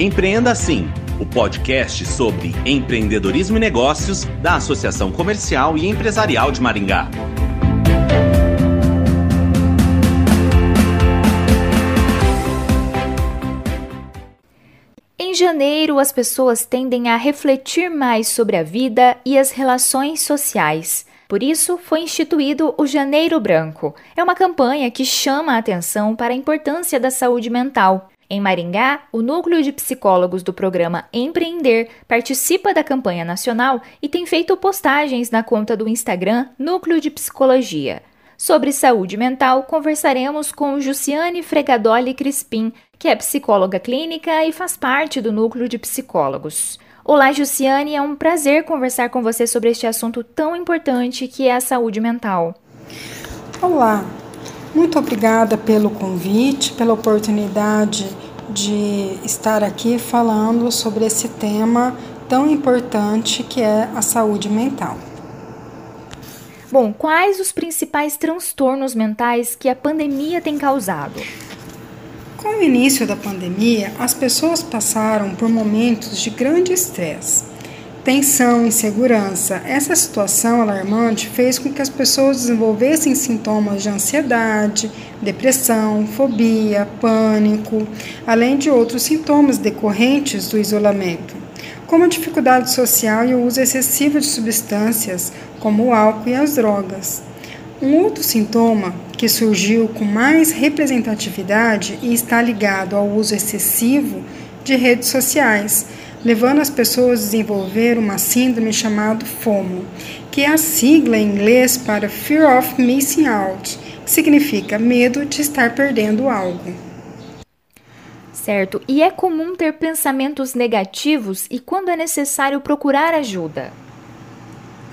Empreenda Sim, o podcast sobre empreendedorismo e negócios da Associação Comercial e Empresarial de Maringá. Em janeiro, as pessoas tendem a refletir mais sobre a vida e as relações sociais. Por isso, foi instituído o Janeiro Branco. É uma campanha que chama a atenção para a importância da saúde mental. Em Maringá, o núcleo de psicólogos do programa Empreender participa da campanha nacional e tem feito postagens na conta do Instagram Núcleo de Psicologia. Sobre saúde mental, conversaremos com Jussiane Fregadoli Crispim, que é psicóloga clínica e faz parte do núcleo de psicólogos. Olá, Jussiane, é um prazer conversar com você sobre este assunto tão importante que é a saúde mental. Olá, muito obrigada pelo convite, pela oportunidade de estar aqui falando sobre esse tema tão importante que é a saúde mental. Bom, quais os principais transtornos mentais que a pandemia tem causado? Com o início da pandemia, as pessoas passaram por momentos de grande estresse tensão, insegurança. Essa situação alarmante fez com que as pessoas desenvolvessem sintomas de ansiedade, depressão, fobia, pânico, além de outros sintomas decorrentes do isolamento, como a dificuldade social e o uso excessivo de substâncias, como o álcool e as drogas. Um outro sintoma que surgiu com mais representatividade e está ligado ao uso excessivo de redes sociais levando as pessoas a desenvolver uma síndrome chamada FOMO, que é a sigla em inglês para Fear of Missing Out, que significa medo de estar perdendo algo. Certo. E é comum ter pensamentos negativos e quando é necessário procurar ajuda?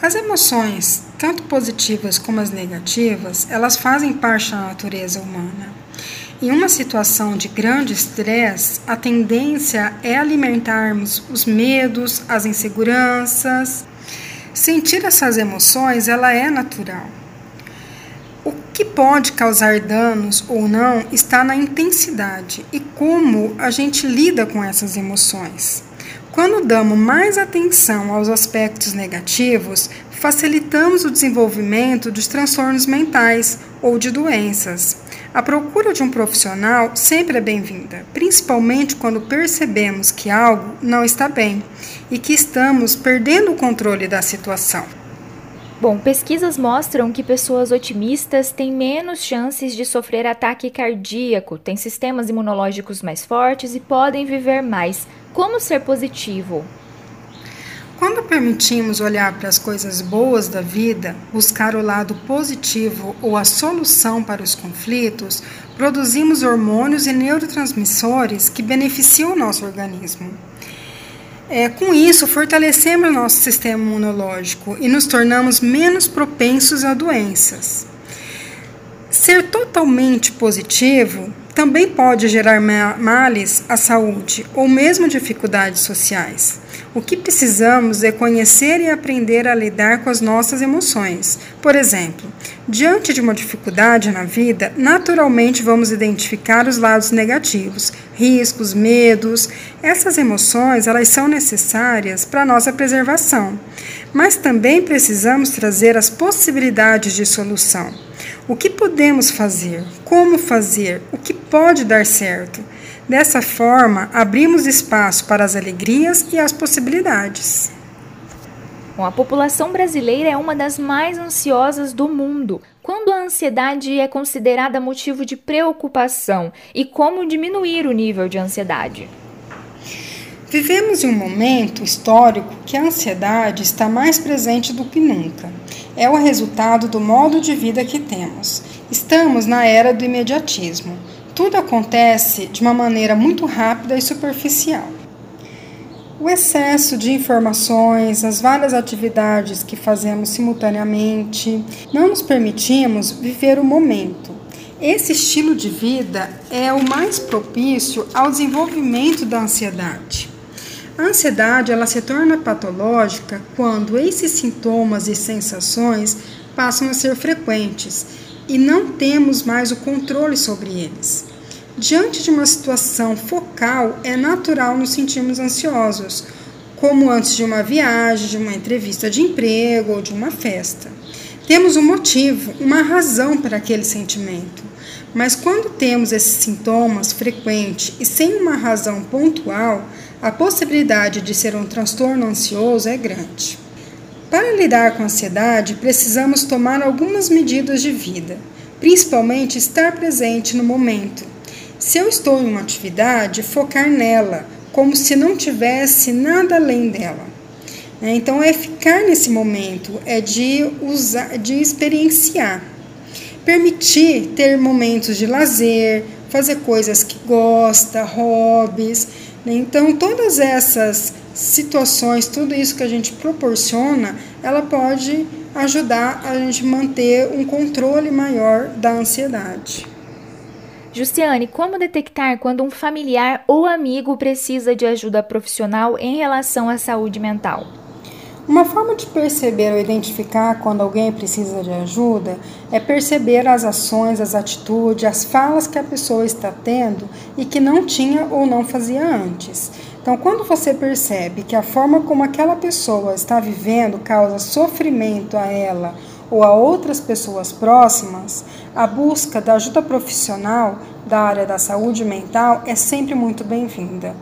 As emoções, tanto positivas como as negativas, elas fazem parte da natureza humana. Em uma situação de grande estresse, a tendência é alimentarmos os medos, as inseguranças. Sentir essas emoções, ela é natural. O que pode causar danos ou não está na intensidade e como a gente lida com essas emoções. Quando damos mais atenção aos aspectos negativos, facilitamos o desenvolvimento dos transtornos mentais ou de doenças. A procura de um profissional sempre é bem-vinda, principalmente quando percebemos que algo não está bem e que estamos perdendo o controle da situação. Bom, pesquisas mostram que pessoas otimistas têm menos chances de sofrer ataque cardíaco, têm sistemas imunológicos mais fortes e podem viver mais. Como ser positivo? Quando permitimos olhar para as coisas boas da vida, buscar o lado positivo ou a solução para os conflitos, produzimos hormônios e neurotransmissores que beneficiam o nosso organismo. É, com isso, fortalecemos o nosso sistema imunológico e nos tornamos menos propensos a doenças. Ser totalmente positivo também pode gerar males à saúde ou mesmo dificuldades sociais. O que precisamos é conhecer e aprender a lidar com as nossas emoções. Por exemplo, diante de uma dificuldade na vida, naturalmente vamos identificar os lados negativos, riscos, medos. Essas emoções, elas são necessárias para a nossa preservação, mas também precisamos trazer as possibilidades de solução. O que podemos fazer? Como fazer? O que pode dar certo? Dessa forma, abrimos espaço para as alegrias e as possibilidades. Bom, a população brasileira é uma das mais ansiosas do mundo. Quando a ansiedade é considerada motivo de preocupação e como diminuir o nível de ansiedade? Vivemos em um momento histórico que a ansiedade está mais presente do que nunca. É o resultado do modo de vida que temos. Estamos na era do imediatismo tudo acontece de uma maneira muito rápida e superficial. O excesso de informações, as várias atividades que fazemos simultaneamente, não nos permitimos viver o momento. Esse estilo de vida é o mais propício ao desenvolvimento da ansiedade. A ansiedade ela se torna patológica quando esses sintomas e sensações passam a ser frequentes e não temos mais o controle sobre eles. Diante de uma situação focal, é natural nos sentirmos ansiosos, como antes de uma viagem, de uma entrevista de emprego ou de uma festa. Temos um motivo, uma razão para aquele sentimento. Mas quando temos esses sintomas frequentes e sem uma razão pontual, a possibilidade de ser um transtorno ansioso é grande. Para lidar com a ansiedade, precisamos tomar algumas medidas de vida, principalmente estar presente no momento se eu estou em uma atividade, focar nela, como se não tivesse nada além dela. É, então é ficar nesse momento, é de usar, de experienciar. Permitir ter momentos de lazer, fazer coisas que gosta, hobbies. Né? Então todas essas situações, tudo isso que a gente proporciona, ela pode ajudar a gente manter um controle maior da ansiedade. Justiane, como detectar quando um familiar ou amigo precisa de ajuda profissional em relação à saúde mental? Uma forma de perceber ou identificar quando alguém precisa de ajuda é perceber as ações, as atitudes, as falas que a pessoa está tendo e que não tinha ou não fazia antes. Então, quando você percebe que a forma como aquela pessoa está vivendo causa sofrimento a ela ou a outras pessoas próximas, a busca da ajuda profissional da área da saúde mental é sempre muito bem-vinda.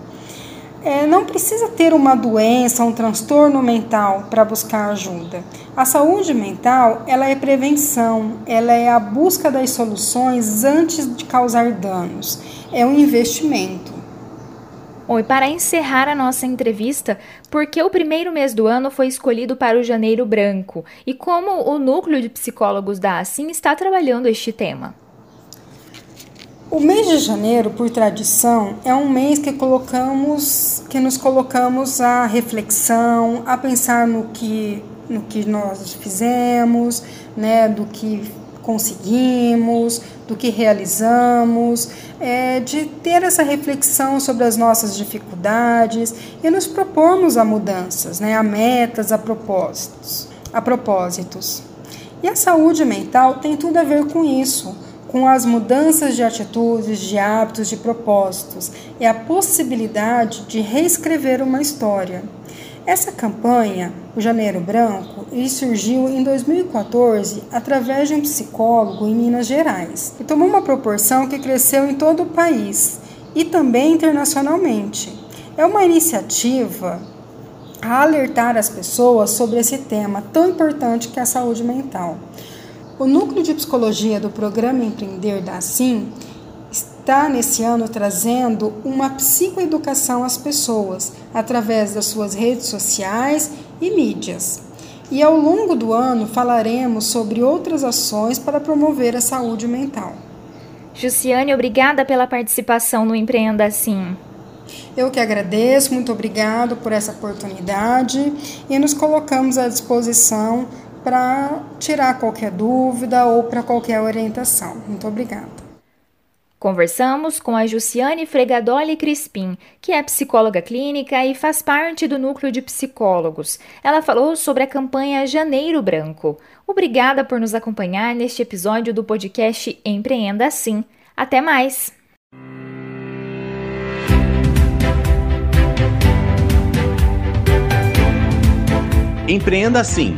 É, não precisa ter uma doença, um transtorno mental para buscar ajuda. A saúde mental ela é prevenção, ela é a busca das soluções antes de causar danos. É um investimento. Oi, para encerrar a nossa entrevista, por que o primeiro mês do ano foi escolhido para o Janeiro Branco e como o núcleo de psicólogos da Assim está trabalhando este tema? O mês de janeiro, por tradição, é um mês que colocamos, que nos colocamos à reflexão, a pensar no que, no que nós fizemos, né, do que conseguimos, do que realizamos, é, de ter essa reflexão sobre as nossas dificuldades e nos propormos a mudanças, né, a metas, a propósitos, a propósitos. E a saúde mental tem tudo a ver com isso, com as mudanças de atitudes, de hábitos, de propósitos e a possibilidade de reescrever uma história. Essa campanha, o Janeiro Branco, surgiu em 2014 através de um psicólogo em Minas Gerais e tomou uma proporção que cresceu em todo o país e também internacionalmente. É uma iniciativa a alertar as pessoas sobre esse tema tão importante que é a saúde mental. O núcleo de psicologia do programa Empreender da Assim está nesse ano trazendo uma psicoeducação às pessoas através das suas redes sociais e mídias. E ao longo do ano falaremos sobre outras ações para promover a saúde mental. Jussiane, obrigada pela participação no Empreenda Assim. Eu que agradeço, muito obrigado por essa oportunidade e nos colocamos à disposição para tirar qualquer dúvida ou para qualquer orientação. Muito obrigada. Conversamos com a Jussiane Fregadoli Crispim, que é psicóloga clínica e faz parte do núcleo de psicólogos. Ela falou sobre a campanha Janeiro Branco. Obrigada por nos acompanhar neste episódio do podcast Empreenda Assim. Até mais! Empreenda Assim,